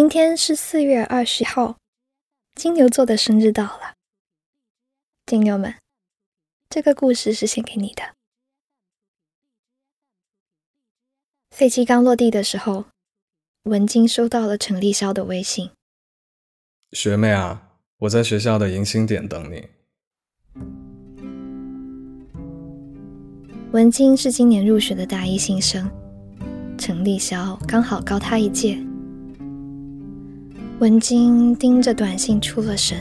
今天是四月二十号，金牛座的生日到了。金牛们，这个故事是献给你的。飞机刚落地的时候，文静收到了陈立潇的微信。学妹啊，我在学校的迎新点等你。文静是今年入学的大一新生，陈立潇刚好高他一届。文晶盯着短信出了神。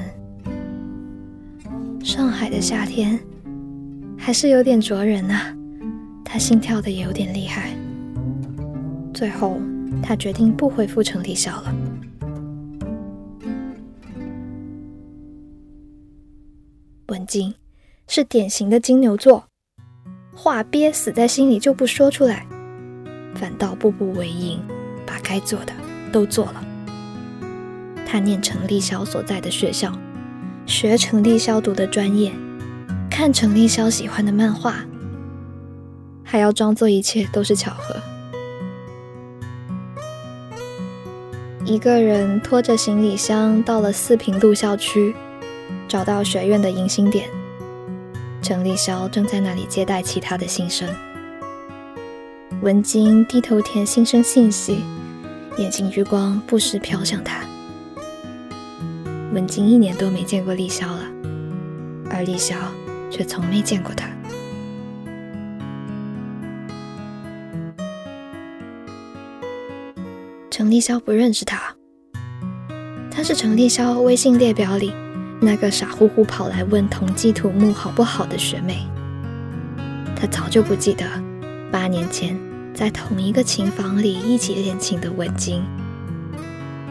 上海的夏天还是有点灼人啊，他心跳的也有点厉害。最后，他决定不回复程立晓了。文静是典型的金牛座，话憋死在心里就不说出来，反倒步步为营，把该做的都做了。他念程立潇所在的学校，学程立潇读的专业，看程立潇喜欢的漫画，还要装作一切都是巧合。一个人拖着行李箱到了四平路校区，找到学院的迎新点。程立潇正在那里接待其他的新生。文晶低头填新生信息，眼睛余光不时飘向他。文晶一年多没见过立潇了，而立潇却从没见过他。程立潇不认识他，他是程立潇微信列表里那个傻乎乎跑来问同济土木好不好的学妹。他早就不记得八年前在同一个琴房里一起练琴的文晶。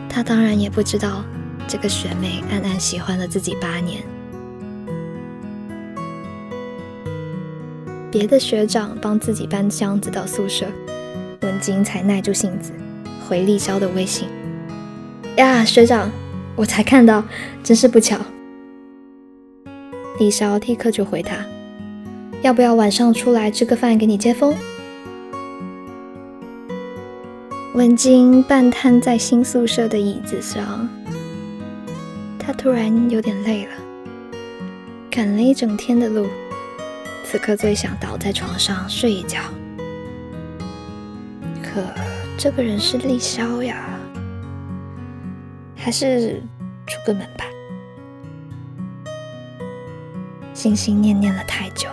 他当然也不知道。这个学妹暗暗喜欢了自己八年，别的学长帮自己搬箱子到宿舍，文晶才耐住性子回立潇的微信：“呀，学长，我才看到，真是不巧。”立潇立刻就回他：“要不要晚上出来吃个饭给你接风？”文晶半瘫在新宿舍的椅子上。突然有点累了，赶了一整天的路，此刻最想倒在床上睡一觉。可这个人是立潇呀，还是出个门吧？心心念念了太久，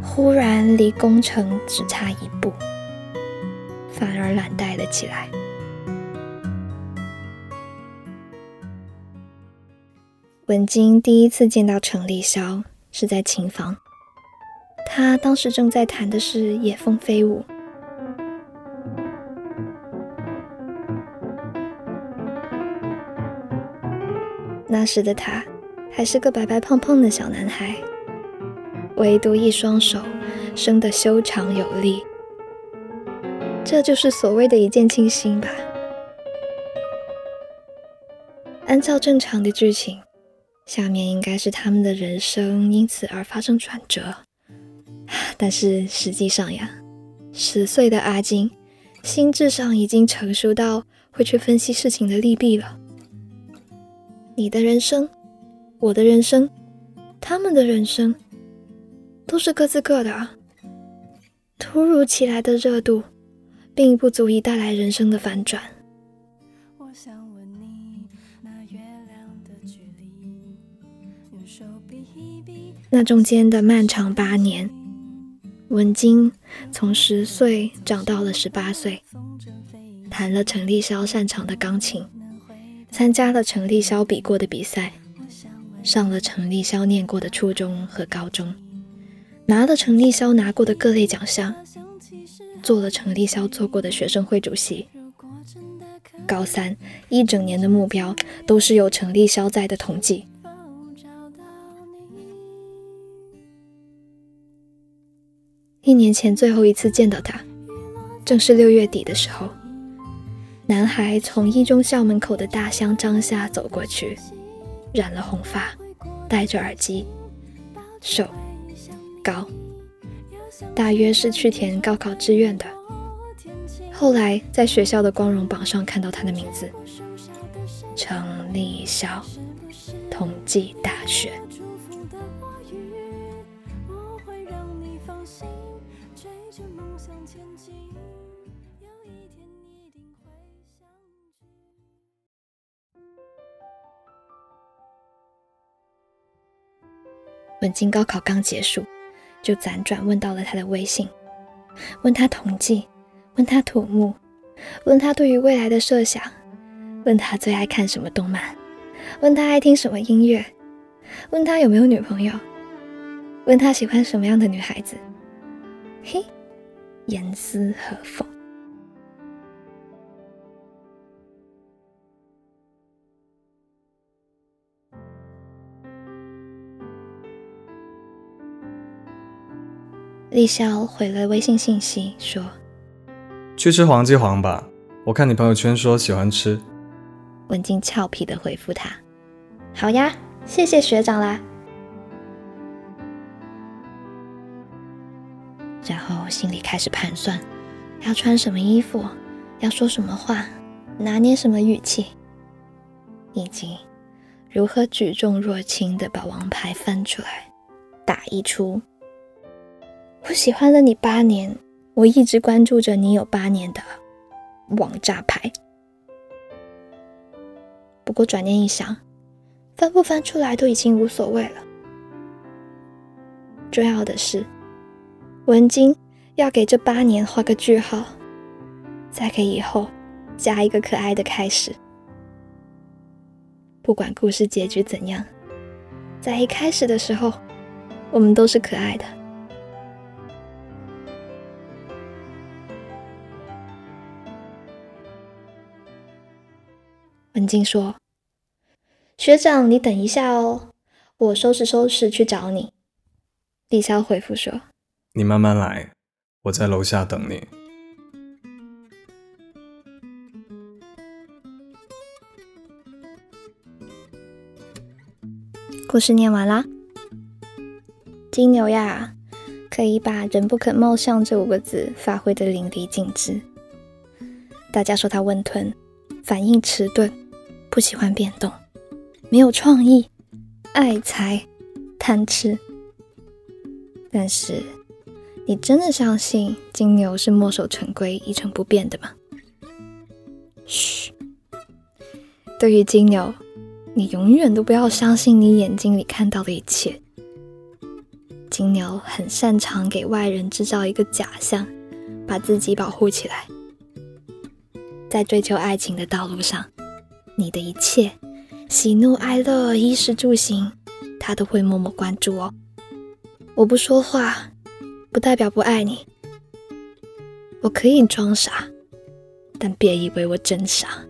忽然离攻城只差一步，反而懒怠了起来。文晶第一次见到程立潇是在琴房，他当时正在弹的是《野蜂飞舞》。那时的他还是个白白胖胖的小男孩，唯独一双手生得修长有力，这就是所谓的一见倾心吧。按照正常的剧情。下面应该是他们的人生因此而发生转折，但是实际上呀，十岁的阿金心智上已经成熟到会去分析事情的利弊了。你的人生，我的人生，他们的人生，都是各自各的。突如其来的热度，并不足以带来人生的反转。那中间的漫长八年，文晶从十岁长到了十八岁，弹了陈立潇擅长的钢琴，参加了陈立潇比过的比赛，上了陈立潇念过的初中和高中，拿了陈立潇拿过的各类奖项，做了陈立潇做过的学生会主席。高三一整年的目标都是有陈立潇在的统计。一年前最后一次见到他，正是六月底的时候。男孩从一中校门口的大香樟下走过去，染了红发，戴着耳机，瘦高，大约是去填高考志愿的。后来在学校的光荣榜上看到他的名字，程立孝，同济大学。文静高考刚结束，就辗转问到了他的微信，问他统计，问他土木，问他对于未来的设想，问他最爱看什么动漫，问他爱听什么音乐，问他有没有女朋友，问他喜欢什么样的女孩子。嘿，严丝合缝。立孝回了微信信息说：“去吃黄记煌吧，我看你朋友圈说喜欢吃。”文静俏皮的回复他：“好呀，谢谢学长啦。”然后心里开始盘算，要穿什么衣服，要说什么话，拿捏什么语气，以及如何举重若轻的把王牌翻出来，打一出。我喜欢了你八年，我一直关注着你有八年的网炸牌。不过转念一想，翻不翻出来都已经无所谓了。重要的是，文晶要给这八年画个句号，再给以后加一个可爱的开始。不管故事结局怎样，在一开始的时候，我们都是可爱的。文静说：“学长，你等一下哦，我收拾收拾去找你。”李潇回复说：“你慢慢来，我在楼下等你。”故事念完啦。金牛呀，可以把“人不可貌相”这五个字发挥的淋漓尽致。大家说他温吞，反应迟钝。不喜欢变动，没有创意，爱财，贪吃。但是，你真的相信金牛是墨守成规、一成不变的吗？嘘，对于金牛，你永远都不要相信你眼睛里看到的一切。金牛很擅长给外人制造一个假象，把自己保护起来，在追求爱情的道路上。你的一切喜怒哀乐、衣食住行，他都会默默关注哦。我不说话，不代表不爱你。我可以装傻，但别以为我真傻。